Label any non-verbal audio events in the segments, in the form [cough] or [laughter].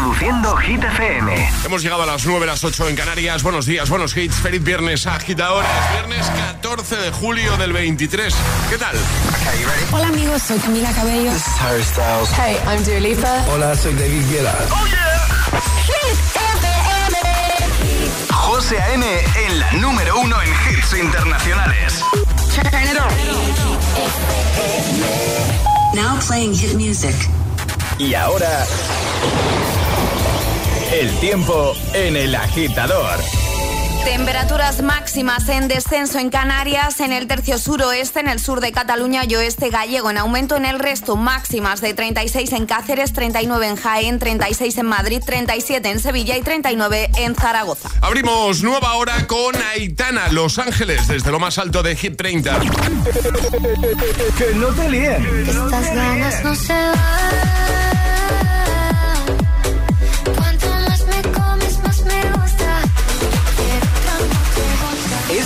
Reproduciendo Hit FM. Hemos llegado a las 9, las 8 en Canarias. Buenos días, buenos hits. Feliz viernes, agitadores. Viernes 14 de julio del 23. ¿Qué tal? Hola amigos, soy Camila Cabello. This is Harry Styles. Hey, I'm Dua Lipa. Hola, soy David Guetta. ¡Oh, yeah! Hit FM. José A.M. en la número uno en hits internacionales. Turn it on. Now playing hit music. Y ahora, el tiempo en el agitador. Temperaturas máximas en descenso en Canarias, en el tercio suroeste, en el sur de Cataluña y oeste gallego. En aumento en el resto, máximas de 36 en Cáceres, 39 en Jaén, 36 en Madrid, 37 en Sevilla y 39 en Zaragoza. Abrimos nueva hora con Aitana, Los Ángeles, desde lo más alto de Hit 30. que no te líen. Estas ganas no se van.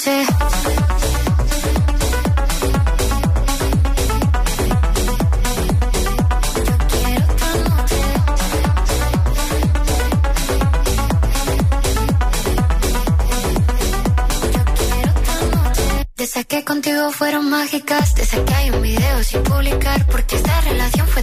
Noche. Desde que contigo fueron mágicas, desde que hay un video sin publicar, porque esta relación fue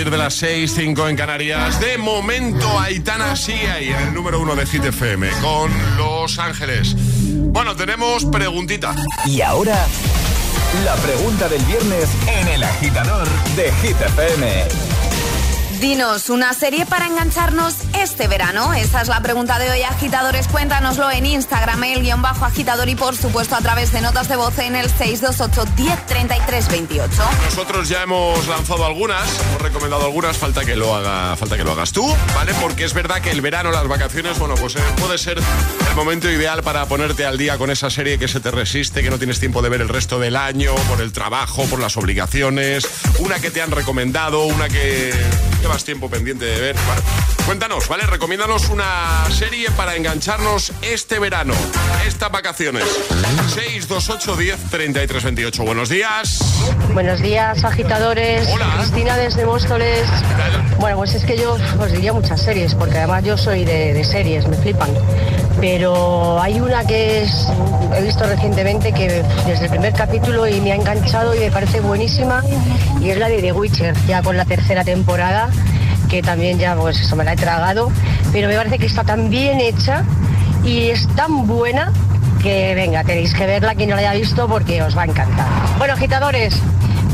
partir de las 6, 5 en Canarias. De momento, Aitana sigue ahí, el número uno de Hit FM, con Los Ángeles. Bueno, tenemos preguntita. Y ahora, la pregunta del viernes en el agitador de Hit FM. Dinos, ¿una serie para engancharnos este verano? Esa es la pregunta de hoy, agitadores. Cuéntanoslo en Instagram, el guion bajo agitador y por supuesto a través de notas de voz en el 628-103328. Nosotros ya hemos lanzado algunas, hemos recomendado algunas, falta que lo haga, falta que lo hagas tú, ¿vale? Porque es verdad que el verano, las vacaciones, bueno, pues eh, puede ser el momento ideal para ponerte al día con esa serie que se te resiste, que no tienes tiempo de ver el resto del año, por el trabajo, por las obligaciones, una que te han recomendado, una que más tiempo pendiente de ver. Cuéntanos, ¿vale? Recomiéndanos una serie para engancharnos este verano, estas vacaciones. 628 10 33 28. Buenos días. Buenos días, agitadores. Hola. Cristina desde Móstoles. Bueno, pues es que yo os diría muchas series, porque además yo soy de, de series, me flipan. Pero hay una que es, he visto recientemente que desde el primer capítulo y me ha enganchado y me parece buenísima y es la de The Witcher, ya con la tercera temporada que también ya pues eso me la he tragado, pero me parece que está tan bien hecha y es tan buena que venga, tenéis que verla quien no la haya visto porque os va a encantar. Bueno, agitadores,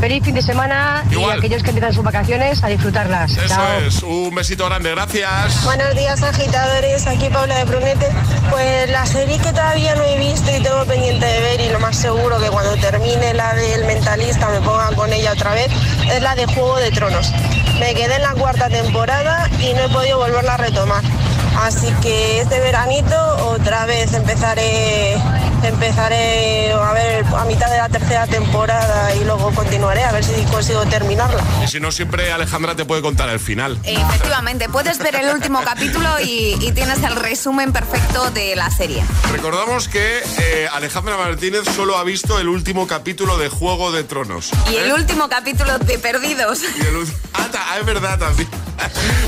Feliz fin de semana Igual. y aquellos que empiezan sus vacaciones a disfrutarlas. Eso Chao. es, un besito grande, gracias. Buenos días agitadores, aquí Paula de Brunete. Pues la serie que todavía no he visto y tengo pendiente de ver y lo más seguro que cuando termine la del mentalista me ponga con ella otra vez es la de Juego de Tronos. Me quedé en la cuarta temporada y no he podido volverla a retomar. Así que este veranito otra vez empezaré empezaré a ver a mitad de la tercera temporada y luego continuaré a ver si consigo terminarla. Y si no, siempre Alejandra te puede contar el final. Efectivamente, puedes ver el último capítulo y, y tienes el resumen perfecto de la serie. Recordamos que eh, Alejandra Martínez solo ha visto el último capítulo de Juego de Tronos. Y el ¿eh? último capítulo de Perdidos. Y el [laughs] ah, ah, es verdad también.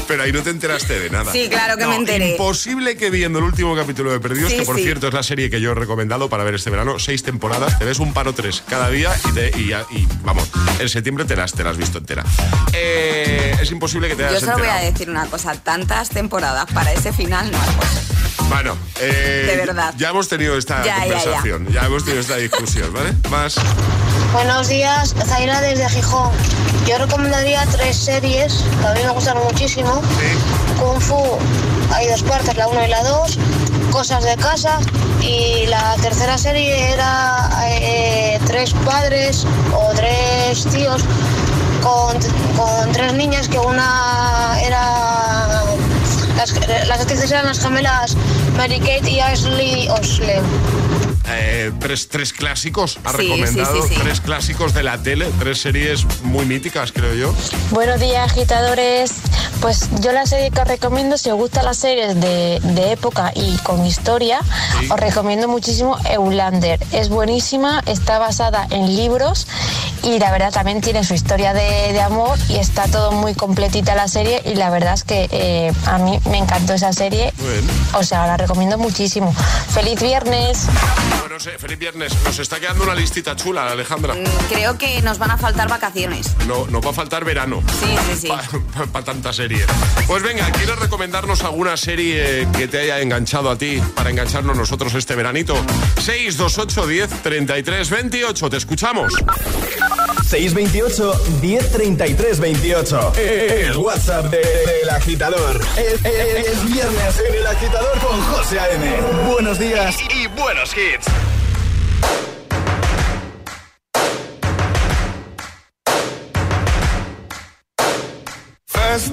Pero ahí no te enteraste de nada. Sí, claro que No, me enteré. Imposible que viendo el último capítulo de Perdidos, Sí, que por sí. cierto es la serie que yo he recomendado para ver este verano, seis temporadas, te ves un paro tres cada día y, te- y ya- y, vamos, en septiembre te las, te las has visto entera. Eh, es imposible que te Yo solo voy a enterado. decir una cosa, tantas temporadas para ese final no hay cosa. Bueno, eh, De verdad. ya hemos tenido esta Ya, ya, ya. conversación, ya, hemos tenido esta discusión, ¿vale? Más. Buenos días, Zaira desde Gijón. Yo recomendaría tres series que a mí me gustan muchísimo. Kung Fu, hay dos partes, la 1 y la 2. Cosas de casa. Y la tercera serie era eh, tres padres o tres tíos con, con tres niñas que una era... Las, las actrices eran las gemelas Mary Kate y Ashley Olsen. Eh, tres, tres clásicos, ha Sí, recomendado sí, sí, sí. tres clásicos de la tele, tres series muy míticas, creo yo. Buenos días, agitadores. Pues yo la serie que os recomiendo, si os gustan las series de, de época y con historia, os recomiendo muchísimo Eulander. Es buenísima, está basada en libros y la verdad también tiene su historia de, de amor y está todo muy completita la serie y la verdad es que eh, a mí me encantó esa serie. O sea, la recomiendo muchísimo. ¡Feliz viernes! Bueno, no sé, feliz viernes. Nos está quedando una listita chula, Alejandra. Mm, Creo que nos van a faltar vacaciones. No, nos va a faltar verano. Sí, sí, sí. [laughs] Para tanta serie. Pues venga, ¿quieres recomendarnos alguna serie que te haya enganchado a ti para engancharnos nosotros este veranito? 628 10 33 28. Te escuchamos. 628 1033 28. El WhatsApp de- del agitador. Es, es- es viernes en el agitador con José A.M. Buenos días y, y buenos hits. First,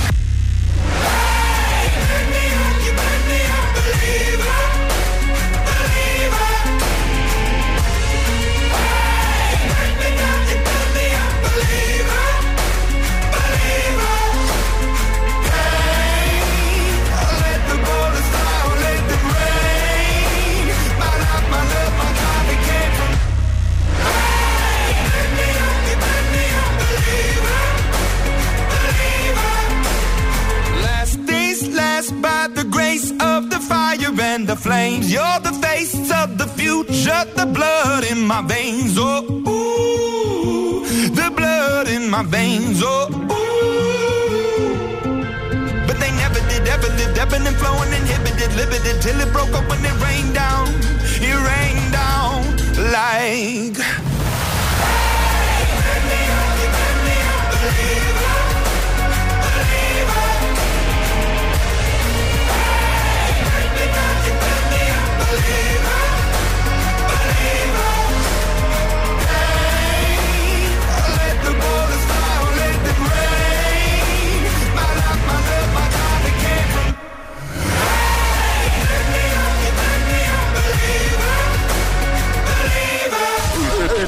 Flames. You're the face of the future, the blood in my veins. Oh, ooh, the blood in my veins. Oh, ooh. But they never did, ever lived, ebbing and flowing, inhibited, limited, till it broke up when it rained down. It rained down like. Let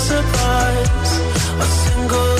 Surprise. A single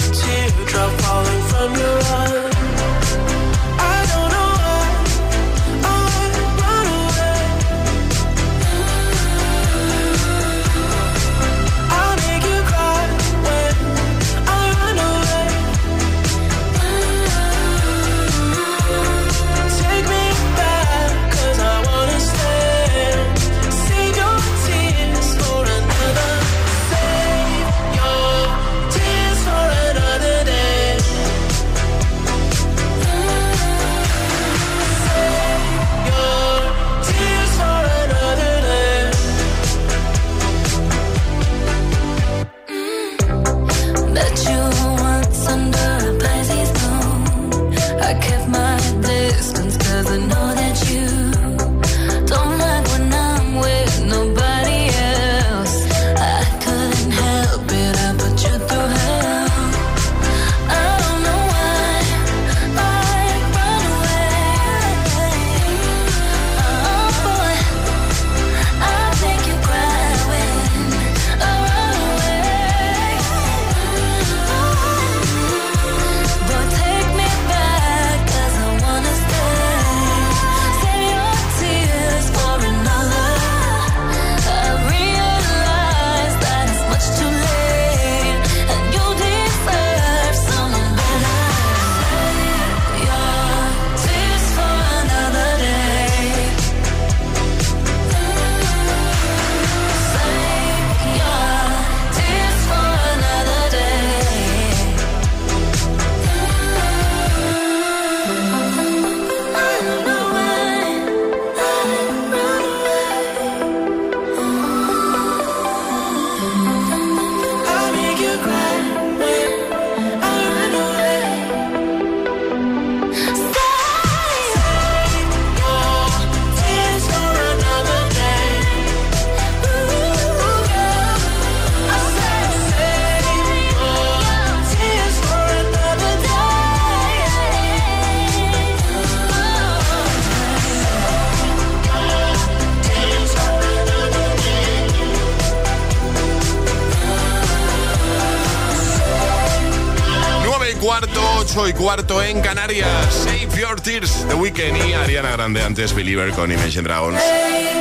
antes Believer con Imagine Dragons.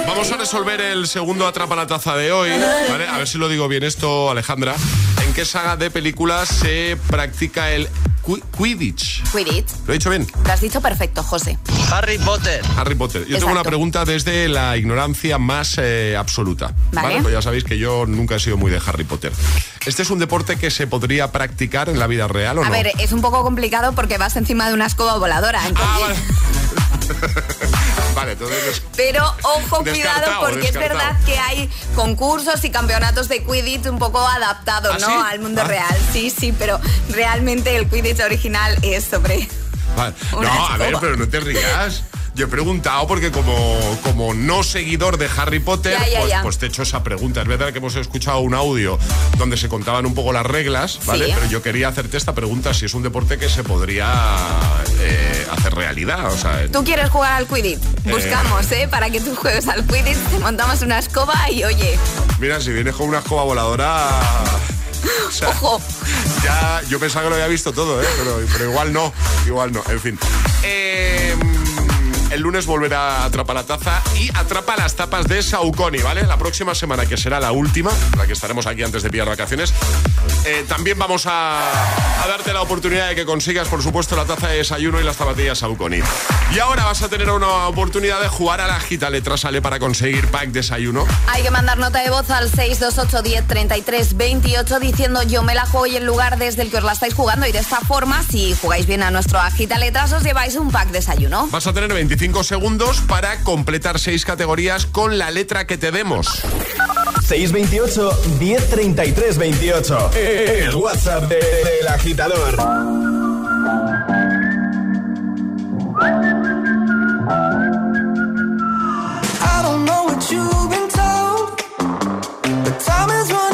Vamos a resolver el segundo Atrapa la Taza de hoy. ¿vale? A ver si lo digo bien esto, Alejandra. ¿En qué saga de películas se practica el Qui- Quidditch? Quidditch. ¿Lo he dicho bien? Lo has dicho perfecto, José. Harry Potter. Harry Potter. Yo tengo Exacto. una pregunta desde la ignorancia más eh, absoluta. Vale. Pues ya sabéis que yo nunca he sido muy de Harry Potter. ¿Este es un deporte que se podría practicar en la vida real o A no? ver, es un poco complicado porque vas encima de una escoba voladora. entonces- Vale, [laughs] entonces. Pero ojo, cuidado, porque es verdad que hay concursos y campeonatos de Quidditch un poco adaptados, ¿Ah, ¿no? sí? Al mundo Ah. real. Sí, sí, pero realmente el Quidditch original es sobre. Vale. [laughs] No, a ver, pero no te rías. Yo he preguntado porque como, como no seguidor de Harry Potter, Ya, ya, pues, ya. pues te he hecho esa pregunta. Es verdad que hemos escuchado un audio donde se contaban un poco las reglas, ¿vale? Sí. Pero yo quería hacerte esta pregunta si es un deporte que se podría eh, hacer realidad. O sea, Tú quieres jugar al Quidditch. Buscamos, ¿eh? Para que tú juegues al Quidditch, te montamos una escoba y oye, mira, si vienes con una escoba voladora... o sea, ojo. Ya, yo pensaba que lo había visto todo, ¿eh? pero, pero igual no, igual no, en fin. Eh, el lunes volverá a Atrapa la Taza y Atrapa las tapas de Saucony, ¿vale? La próxima semana, que será la última, la que estaremos aquí antes de pillar vacaciones, eh, también vamos a, a darte la oportunidad de que consigas, por supuesto, la taza de desayuno y las zapatillas Saucony. Y ahora vas a tener una oportunidad de jugar a la gita letra sale para conseguir pack desayuno. Hay que mandar nota de voz al 628 10 33 28 diciendo yo me la juego y el lugar desde el que os la estáis jugando y de esta forma, si jugáis bien a nuestro agita letras, os lleváis un pack desayuno. Vas a tener 25 segundos para completar seis categorías con la letra que te demos. 628 1033 28. El WhatsApp de- del agitador. I don't know what you've been told, but time is running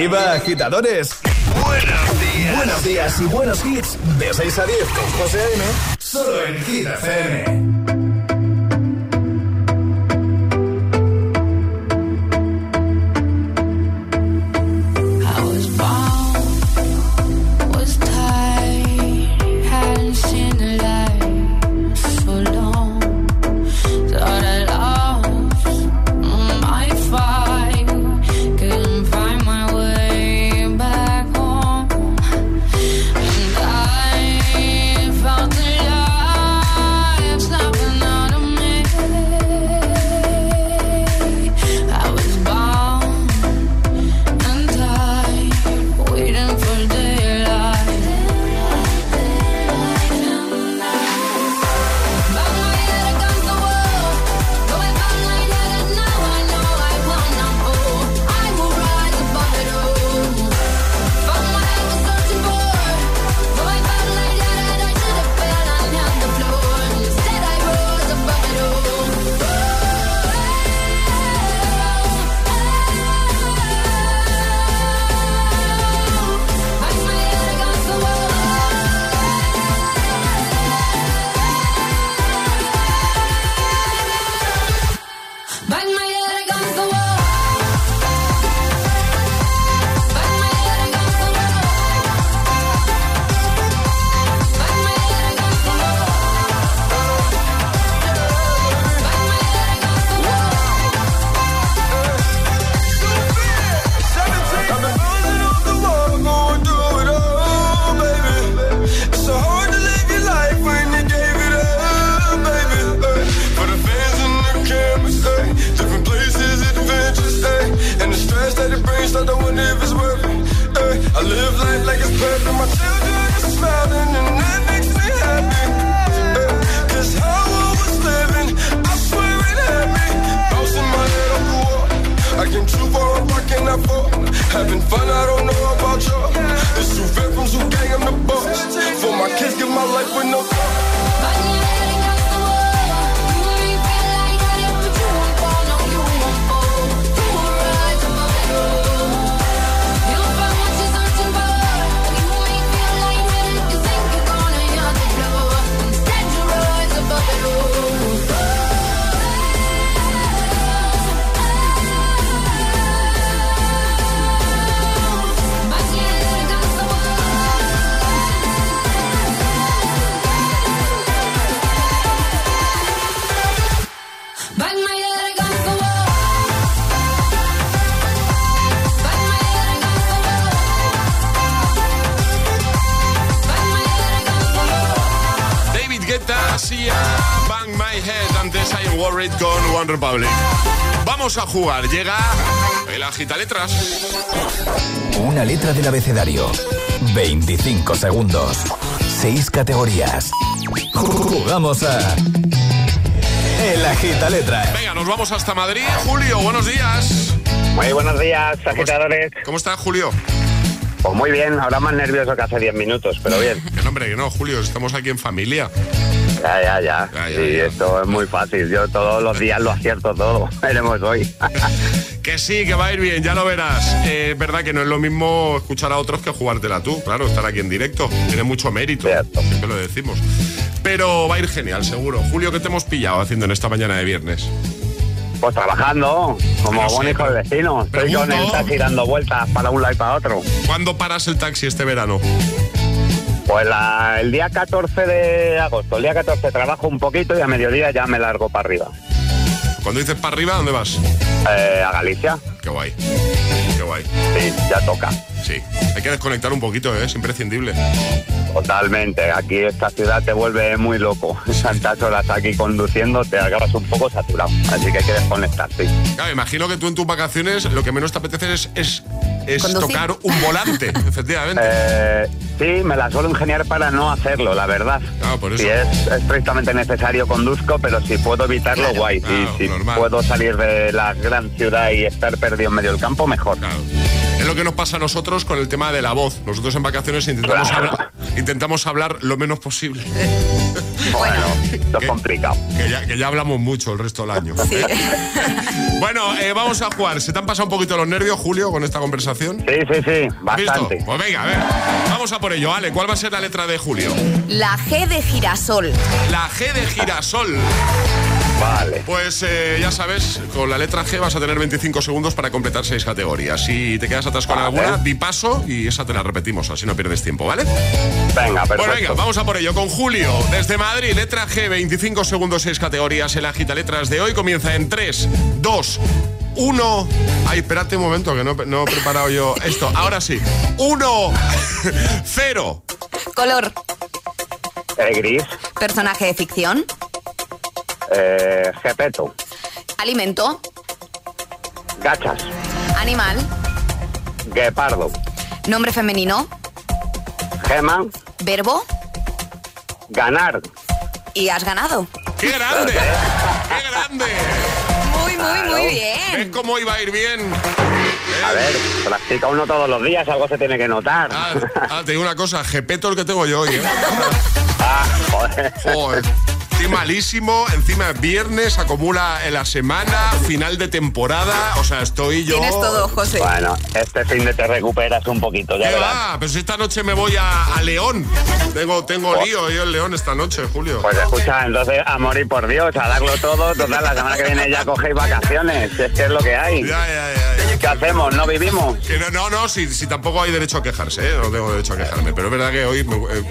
Arriba, agitadores. Buenos días. Buenos días y buenos hits. De 6 a 10 con José A.M. Solo en Hit FM. I if it's worth eh, it. Ay, I live life like it's perfect. My children are smiling, and that makes me happy. Eh. Ay, Cause how I was living, I swear it had me. Bouncing my head off the wall. I came too far, I'm rocking that fall. Having fun, I don't know about y'all. It's fair from Zoo Gang, I'm the boss. For my kids, give my life with no thought. Worried con One Republic. Vamos a jugar, llega el agita letras. Una letra del abecedario. 25 segundos. 6 categorías. Jugamos a. El agita letras. Venga, nos vamos hasta Madrid. Julio, buenos días. Muy buenos días, agitadores. ¿Cómo está Julio? Pues muy bien, ahora más nervioso que hace 10 minutos, pero bien. [laughs] Que nombre, que no, Julio, estamos aquí en familia. Ya, ya, ya. Ya, sí, ya. esto es muy fácil. Yo todos los días lo acierto todo. [laughs] Veremos hoy. [laughs] Que sí, que va a ir bien, ya lo verás. Eh, Es verdad que no es lo mismo escuchar a otros que jugártela tú, claro, estar aquí en directo. Tiene mucho mérito, Cierto. siempre lo decimos. Pero va a ir genial, seguro. Julio, ¿qué te hemos pillado haciendo en esta mañana de viernes? Pues trabajando, como buen hijo del vecino. Estoy con pregunto. el taxi dando vueltas para un lado y para otro. ¿Cuándo paras el taxi este verano? Pues la- el día 14 de agosto, el día 14 trabajo un poquito y a mediodía ya me largo para arriba. Cuando dices para arriba, ¿dónde vas? Eh, a Galicia, Qué guay. Qué guay. sí, ya toca. Sí. Hay que desconectar un poquito, ¿eh? es imprescindible. Totalmente, aquí esta ciudad te vuelve muy loco. [laughs] Tantas horas aquí conduciendo te acabas un poco saturado, así que hay que desconectar, sí. Claro, imagino que tú en tus vacaciones lo que menos te apetece es, es, es Conducir. tocar un volante, [laughs] efectivamente. Eh, sí, me la suelo ingeniar para no hacerlo, la verdad. Claro, por eso. Si es estrictamente necesario, conduzco, pero si puedo evitarlo, Claro. guay. Claro, si si puedo salir de la gran ciudad y estar perdido en medio del campo, mejor. Claro. Lo que nos pasa a nosotros con el tema de la voz. Nosotros en vacaciones intentamos, Claro. hablar, intentamos hablar lo menos posible. [laughs] Bueno, esto es complicado. Que ya, que ya hablamos mucho el resto del año. [laughs] bueno, eh, vamos a jugar. ¿Se te han pasado un poquito los nervios, Julio, con esta conversación? Sí, sí, sí, bastante. Pues venga, a ver. Vamos a por ello. Ale, ¿cuál va a ser la letra de Julio? La G de girasol. La G de girasol. Vale. Pues eh, ya sabes, con la letra G vas a tener 25 segundos para completar seis categorías. Si te quedas atrás con Vale. alguna, di paso y esa te la repetimos, así no pierdes tiempo, ¿vale? Venga, perfecto. Bueno, venga, vamos a por ello con Julio. Desde Madrid, letra G, 25 segundos, seis categorías. El agita letras de hoy comienza en 3, 2, 1. Ay, espérate un momento, que no, no he preparado yo esto. Ahora sí. 1, 0. [laughs] Color. Eh, gris, Personaje de ficción. Eh, Gepeto, Alimento. gachas, Animal. guepardo, Nombre femenino. gema, Verbo. ganar. Y has ganado. ¡Qué grande! ¡Qué grande! Muy, muy, muy ¿Ves bien. cómo iba a ir bien? A ver, practica uno todos los días, algo se tiene que notar. Ah, ah, te digo una cosa, Gepeto el que tengo yo hoy, ¿eh? [laughs] Ah, joder. Joder. Estoy malísimo, encima es viernes, acumula en la semana, final de temporada, o sea, estoy yo... Tienes todo, José. Bueno, este fin de te recuperas un poquito, ya ¿Qué verás. va? Pero si esta noche me voy a, a León. Tengo, tengo lío yo en León esta noche, Julio. Pues escucha, entonces, a morir por Dios, a darlo todo. Total, la semana que viene ya cogéis vacaciones. Es que es lo que hay. Ya, ya, ya. ¿Qué hacemos? ¿No vivimos? Que no, no, no, si, si tampoco hay derecho a quejarse, ¿eh? no tengo derecho a quejarme. Pero es verdad que hoy, me- eh,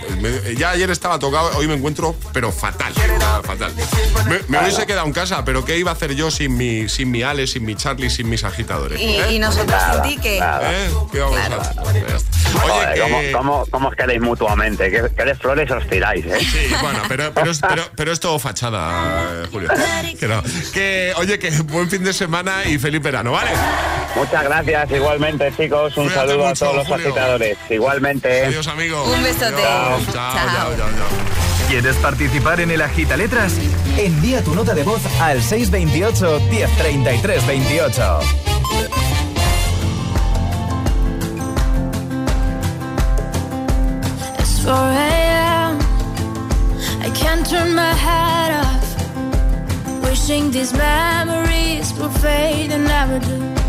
me- ya ayer estaba tocado, hoy me encuentro, pero fatal, fatal. Me, me hubiese quedado en casa, pero ¿qué iba a hacer yo sin mi, sin mi Ale, sin mi Charlie, sin mis agitadores? Y, ¿Eh? y nosotros Nada, sin ti. ¿Eh? ¿Qué vamos a hacer? Oye, que... ¿cómo, cómo, cómo os queréis mutuamente? ¿Qué, qué de flores os tiráis, eh? Sí, bueno, pero, pero, es- pero, pero es todo fachada, eh, Julio. Que no. Que, oye, que buen fin de semana y feliz verano, ¿vale? Muchas gracias, igualmente, chicos. Un Cuídate saludo a todos los agitadores. Igualmente. Adiós, amigo. Un besote. Chao, chao, Chao. chao, chao, chao. ¿Quieres participar en el Agita Letras? Envía tu nota de voz al 628 1033 28. It's 4 a.m. I can't turn my head off. Wishing these memories will fade and never do.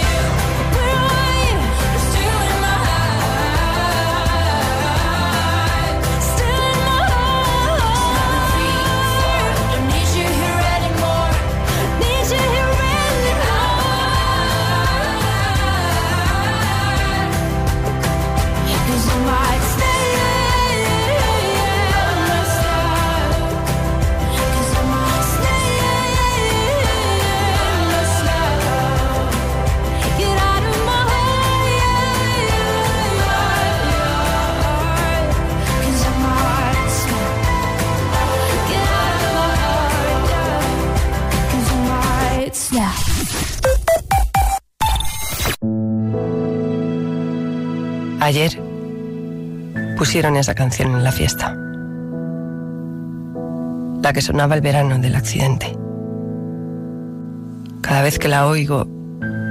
Ayer pusieron esa canción en la fiesta. La que sonaba el verano del accidente. Cada vez que la oigo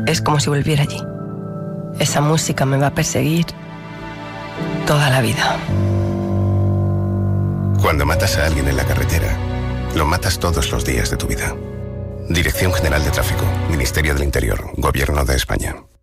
es como si volviera allí. Esa música me va a perseguir toda la vida. Cuando matas a alguien en la carretera, lo matas todos los días de tu vida. Dirección General de Tráfico, Ministerio del Interior, Gobierno de España.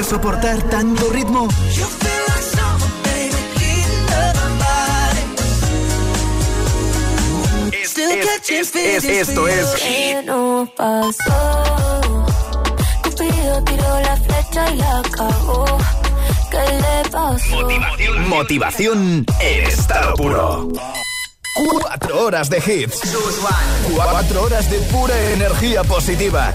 De soportar tanto ritmo? Es- es- es- esto es ¿Qué nos pasó? Cupido tiró la flecha y la cagó. ¿Qué le pasó? Motivación en estado puro. Cuatro horas de hits. Cuatro horas de pura energía positiva.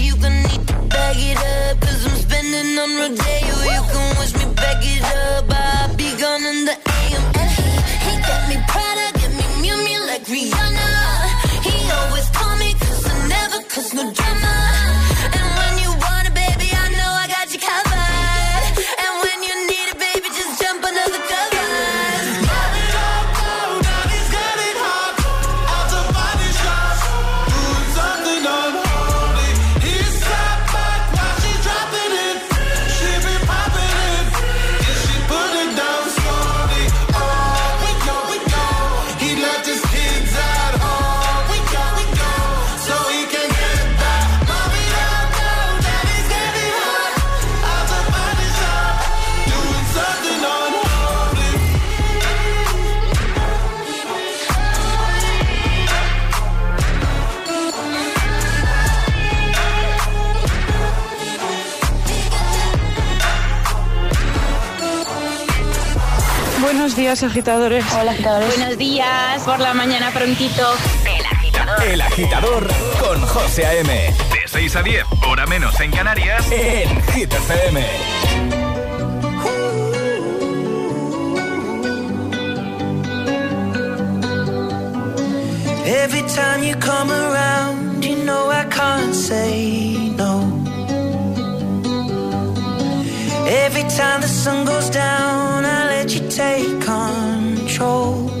Días, agitadores. Hola, agitadores. Buenos días, por la mañana prontito. El agitador. El agitador con José A.M. De 6 a 10, hora menos en Canarias, en Hit FM. Every time you come around, you know I can't say no. Every time the sun goes down, I take control.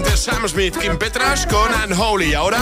Ed Sheeran ante Sam Smith, Kim Petras con Unholy. Ahora,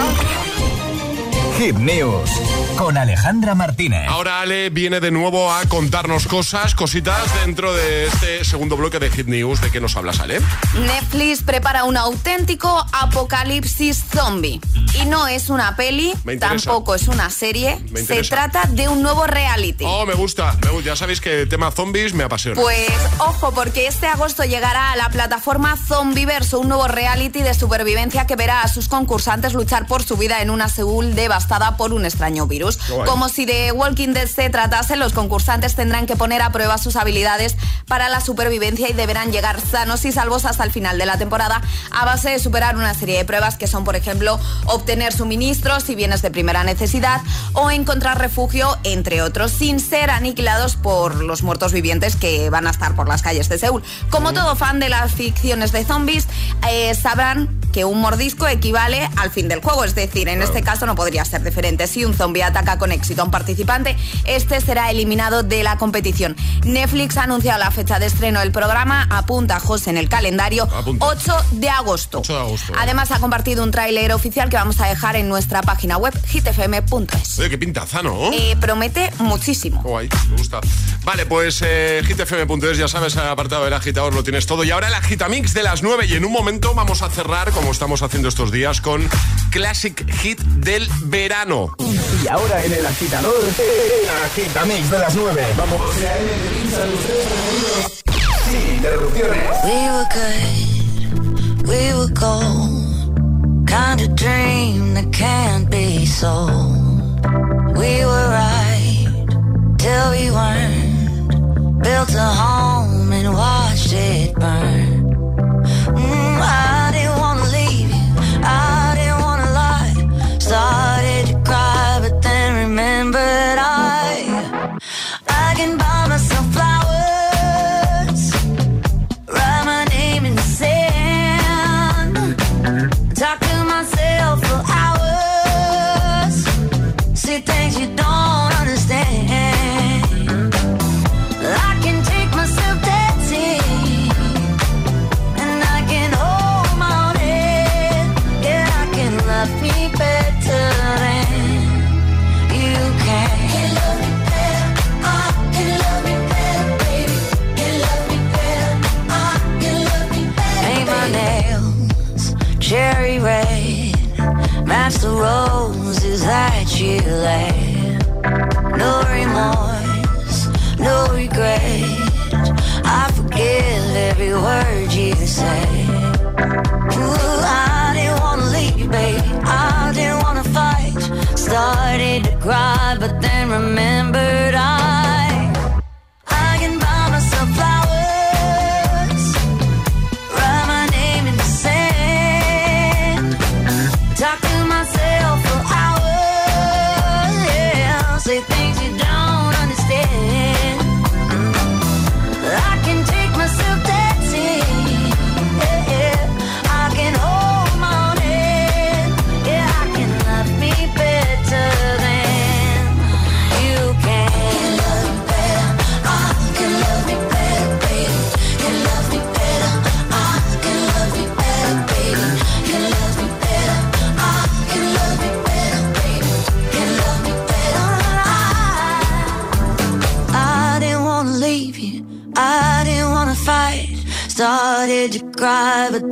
Hit News con Alejandra Martínez. ahora Ale viene de nuevo a contarnos cosas, cositas dentro de este segundo bloque de Hit News. ¿De qué nos hablas, Ale? Netflix prepara un auténtico apocalipsis zombie. Y no es una peli, tampoco es una serie. Se trata de un nuevo reality. Oh, me gusta. me gusta. Ya sabéis que el tema zombies me apasiona. Pues ojo, porque este agosto llegará a la plataforma Zombiverso, un nuevo reality de supervivencia que verá a sus concursantes luchar por su vida en una Seúl devastada por un extraño virus. Como si de Walking Dead se tratase, los concursantes tendrán que poner a prueba sus habilidades para la supervivencia y deberán llegar sanos y salvos hasta el final de la temporada a base de superar una serie de pruebas que son, por ejemplo, obtener suministros y bienes de primera necesidad o encontrar refugio, entre otros, sin ser aniquilados por los muertos vivientes que van a estar por las calles de Seúl. Como todo fan de las ficciones de zombies, eh, sabrán que un mordisco equivale al fin del juego, es decir, en este caso no podría ser diferente. Si un zombie ataca ataca con éxito a un participante, este será eliminado de la competición. Netflix ha anunciado la fecha de estreno del programa, apunta José en el calendario, 8 de agosto. 8 de agosto. ¿eh? Además ha compartido un tráiler oficial que vamos a dejar en nuestra página web hitfm.es. Oye, qué pintaza, ¿no? Eh, promete muchísimo. Guay, me gusta. Vale, pues eh, hitfm.es, ya sabes, el apartado del agitador lo tienes todo. Y ahora el agitamix de las 9 y en un momento vamos a cerrar, como estamos haciendo estos días, con Classic Hit del verano. Y ahora hora en el agitador, en Agitamix de las 9. Vamos. Sin interrupciones. We were good, we were gold. Kind of dream that can't be sold. We were right till we weren't. Built a home and watched it burn. Mm, I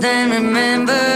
And remember.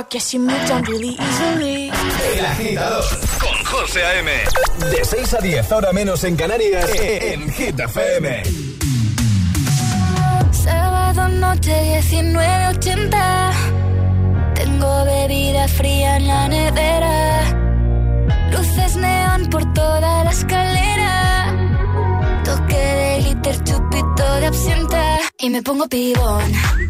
I guess you moved on really easily. El agitador con José A.M. De 6 a 10, ahora menos en Canarias, en Hit FM. Sábado noche 1980. Tengo bebida fría en la nevera. Luces neón por toda la escalera. Toque de glitter, chupito de absenta. Y me pongo pibón.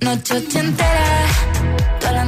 Noche la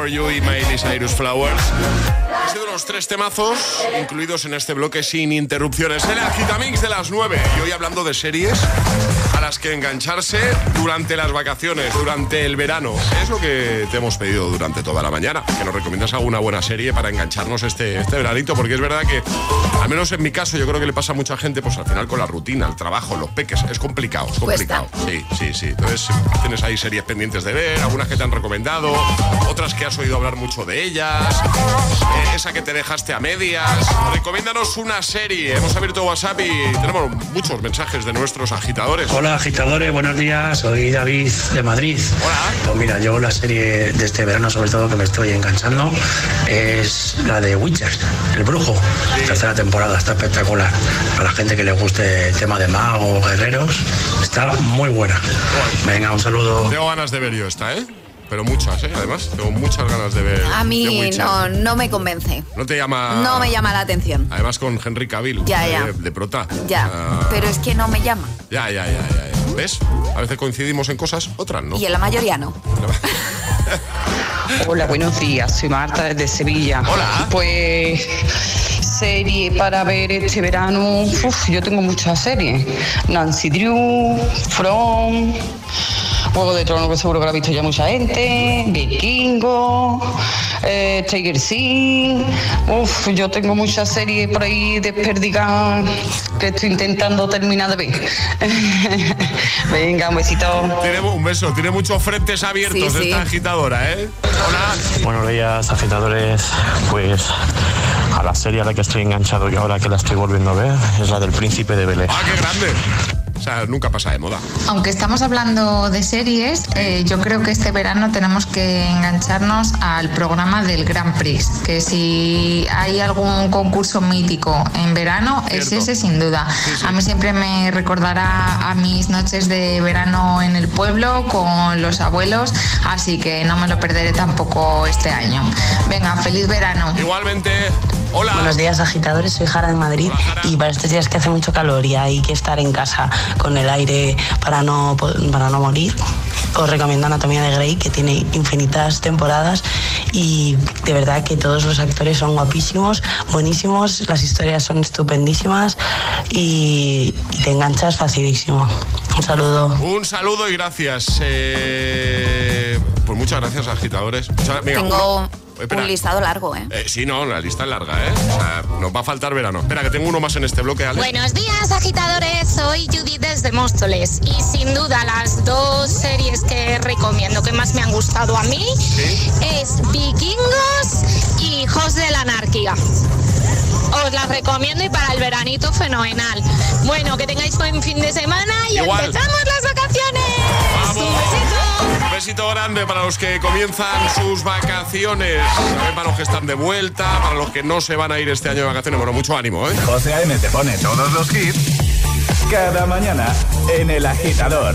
for You y Miley Cyrus Flowers. Han sido los tres temazos incluidos en este bloque sin interrupciones. El Agitamix de las 9. Y hoy hablando de series las que engancharse durante las vacaciones, durante el verano. Es lo que te hemos pedido durante toda la mañana. Que nos recomiendas alguna buena serie para engancharnos este, este veranito. Porque es verdad que, al menos en mi caso, yo creo que le pasa a mucha gente, pues al final con la rutina, el trabajo, los peques. Es complicado, es complicado. Sí, sí, sí. Entonces tienes ahí series pendientes de ver, algunas que te han recomendado, otras que has oído hablar mucho de ellas, eh, esa que te dejaste a medias. Recomiéndanos una serie. Hemos abierto WhatsApp y tenemos muchos mensajes de nuestros agitadores. Hola agitadores, buenos días, soy David de Madrid. Hola. Pues mira, yo la serie de este verano sobre todo que me estoy enganchando es la de Witcher, El Brujo, tercera temporada, está espectacular. Para la gente que le guste el tema de magos, guerreros, está muy buena. Venga, un saludo. Tengo ganas de ver yo esta, ¿eh? Pero muchas, ¿eh? Además, tengo muchas ganas de ver. A mí no, no me convence. No te llama. No me llama la atención. Además con Henry Cavill. Ya, de, ya. de prota. Ya, Ah, pero es que no me llama. ya, ya, ya, ya, ya. ¿Ves? A veces coincidimos en cosas, otras no. Y en la mayoría no. [laughs] Hola, buenos días. Soy Marta desde Sevilla. Hola. Pues serie para ver este verano. Uf, yo tengo muchas series. Nancy Drew, From, Juego de Tronos, que seguro que lo ha visto ya mucha gente, Vikingo, eh, Tiger Sea. Uf, yo tengo muchas series por ahí desperdigadas que estoy intentando terminar de ver. [laughs] Venga, un besito. Tiene un beso, tiene muchos frentes abiertos Sí, sí. esta agitadora, ¿eh? Hola. Buenos días, agitadores. Pues a la serie a la que estoy enganchado y ahora que la estoy volviendo a ver es la del Príncipe de Belén. ¡Ah, qué grande! O sea, nunca pasa de moda. Aunque estamos hablando de series, eh, yo creo que este verano tenemos que engancharnos al programa del Grand Prix, que si hay algún concurso mítico en verano, es ese sin duda. A mí siempre me recordará a mis noches de verano en el pueblo con los abuelos, así que no me lo perderé tampoco este año. Venga, feliz verano. Igualmente, hola. Buenos días, agitadores. Soy Jara de Madrid y para estos días que hace mucho calor y hay que estar en casa con el aire para no, para no morir, os recomiendo Anatomía de Grey, que tiene infinitas temporadas y de verdad que todos los actores son guapísimos, buenísimos, las historias son estupendísimas y, y te enganchas facilísimo. Un saludo. Un saludo y gracias. Eh, pues muchas gracias, agitadores. Muchas- venga, Tengo espera. un listado largo, ¿eh? Eh, sí, no, la lista es larga, ¿eh? O sea, nos va a faltar verano. Espera, que tengo uno más en este bloque, Ale. Buenos días, agitadores. Soy Judith desde Móstoles y sin duda las dos series que recomiendo que más me han gustado a mí es Vikingos y Jos de la Anarquía. Os las recomiendo y para el veranito fenomenal. Bueno, que tengáis buen fin de semana y Igual. empezamos las vacaciones. Un Un besito grande para los que comienzan sus vacaciones, también para los que están de vuelta, para los que no se van a ir este año de vacaciones. Bueno, mucho ánimo, ¿eh? José A.M. te pone todos los hits cada mañana en El Agitador.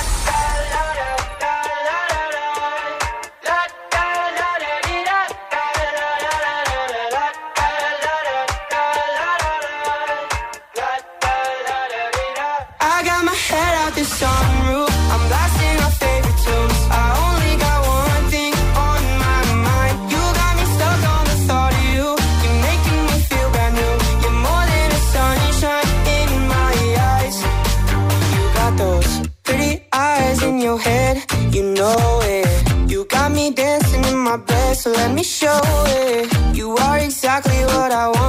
show it. You are exactly what I want.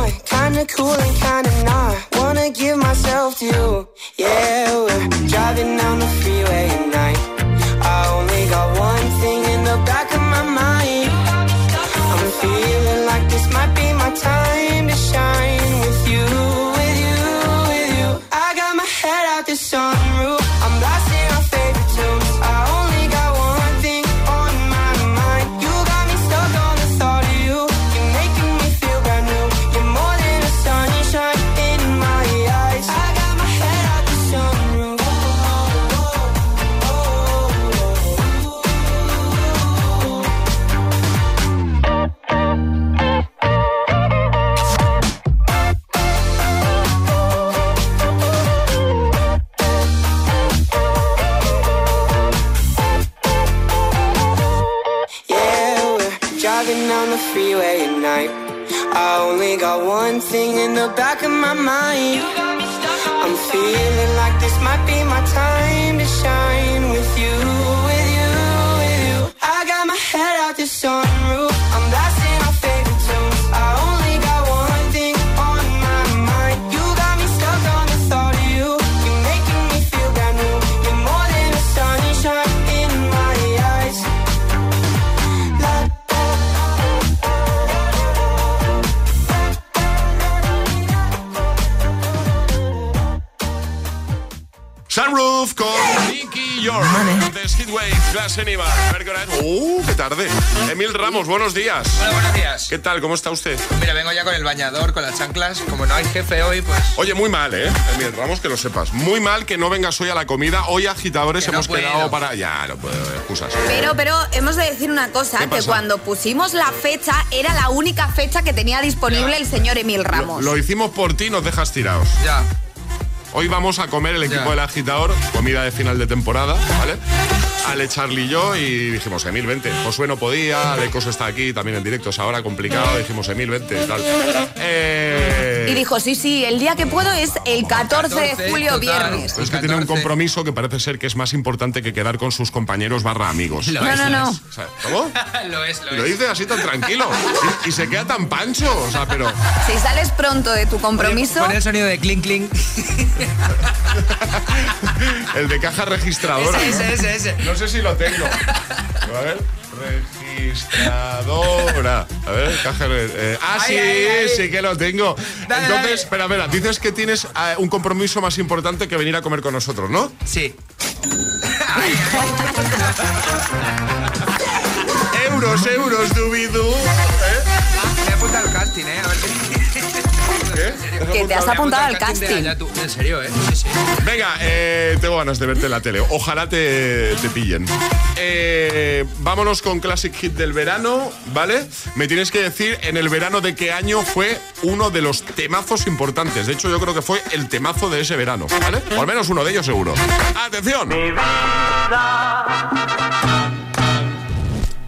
Speedway, Glass. ¡Uh, qué tarde! Emil Ramos, buenos días. Hola, buenos días. ¿Qué tal? ¿Cómo está usted? Mira, vengo ya con el bañador, con las chanclas. Como no hay jefe hoy, pues. Oye, muy mal, ¿eh? Emil Ramos, que lo sepas. Muy mal que no vengas hoy a la comida. Hoy, agitadores, Que no hemos puedo. quedado para. Ya, no puedo, excusas. Pero, pero hemos de decir una cosa, ¿Qué que pasa? cuando pusimos la fecha era la única fecha que tenía disponible el señor Emil Ramos. Lo hicimos por ti, nos dejas tirados. Ya. Hoy vamos a comer el equipo del agitador, comida de final de temporada, ¿vale? Ale, Charlie y yo, y dijimos, Emil, vente. Josué no podía, Alecos está aquí también en directo, es ahora complicado. Dijimos, Emil, vente, tal. Eh, Y dijo, sí, sí, el día que puedo es el 14, de julio, viernes. Es que tiene un compromiso que parece ser que es más importante que quedar con sus compañeros barra amigos. Lo No, es, no, lo no. es. O sea, ¿Cómo? [laughs] lo es, lo, Lo es. dice así tan tranquilo. Y, y se queda tan pancho. O sea, pero. Si sales pronto de tu compromiso, Pon el sonido de clink clink. [laughs] El de caja registradora. Ese, ¿no? ese, ese, ese. No sé si lo tengo. A ver. Registradora. A ver, caja. eh, ah, Ay, sí, ay, ay. sí que lo tengo. Dale, Entonces, dale. espera, espera. Dices que tienes eh, un compromiso más importante que venir a comer con nosotros, ¿no? Sí. [laughs] Euros, euros, dubidú. Me he apuntado al casting, ¿eh? A ver ¿Qué? que te has apuntado al casting. allá. En serio, ¿eh? Sí, sí. Venga, eh, tengo ganas de verte en la tele. Ojalá te, te pillen. Eh, vámonos con Classic Hit del verano, ¿vale? Me tienes que decir en el verano de qué año fue uno de los temazos importantes. De hecho, yo creo que fue el temazo de ese verano, ¿vale? O al menos uno de ellos seguro. ¡Atención!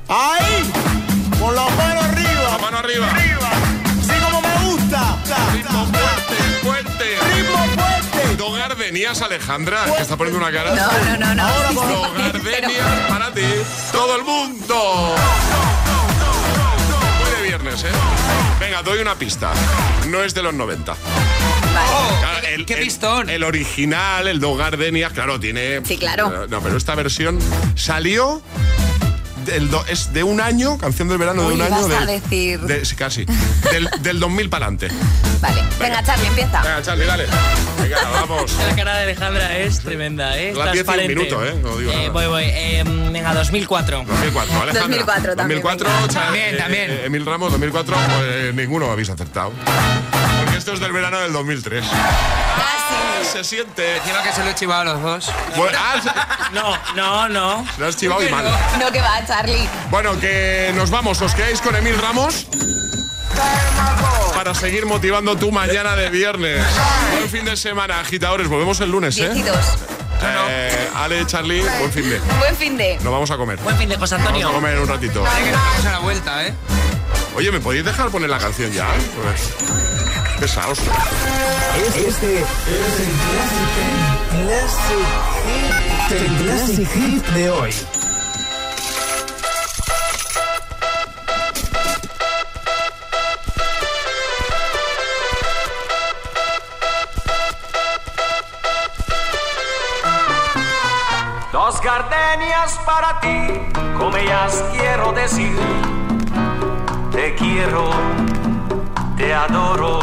Ahí, con la mano arriba. La mano arriba. Sí, gardenias, Alejandra, que está poniendo una cara. No, no, no, no. Ahora por pero- para ti. Todo el mundo. Muy de viernes, ¿eh? Venga, doy una pista. No es de los 90. Claro, el, qué pistón. El, original, el Dos Gardenias, claro, tiene. Sí, claro. No, pero esta versión salió. Del do- es de un año, canción del verano de Uy, un año. vas a del- decir. de- sí, casi. Del, del 2000 para adelante. [laughs] Vale, venga, Charlie, empieza. Venga, Charlie, dale. Venga, vamos. [laughs] La cara de Alejandra es tremenda, ¿eh? 10 y un minuto, ¿eh? No digo Eh, nada. voy, voy. Eh, venga, 2004. 2004, Alejandra. 2004 también, 2004, venga. Cha- También, eh, también. eh, Emil Ramos, 2004, pues ninguno habéis acertado. Esto es del verano del 2003. Se siente. Encima que se lo he chivado a los dos. Bueno, ah, No, no, no. se- lo has chivado y mal. No, que va, Charlie. Bueno, que nos vamos. ¿Os quedáis con Emil Ramos? Para seguir motivando tu mañana de viernes. Buen fin de semana, agitadores. Volvemos el lunes, ¿eh? 10 y 2. Eh, Ale, Charlie, buen fin de. Buen fin de. Nos vamos a comer. Buen fin de José Vamos Antonio. a comer un ratito. Vale, que nos vamos a la vuelta, ¿eh? Oye, ¿me podéis dejar poner la canción ya? Pues, pesados. Este es el Classic, el Classic Hit de hoy. Dos gardenias para ti, como ellas quiero decir. Te quiero, te adoro,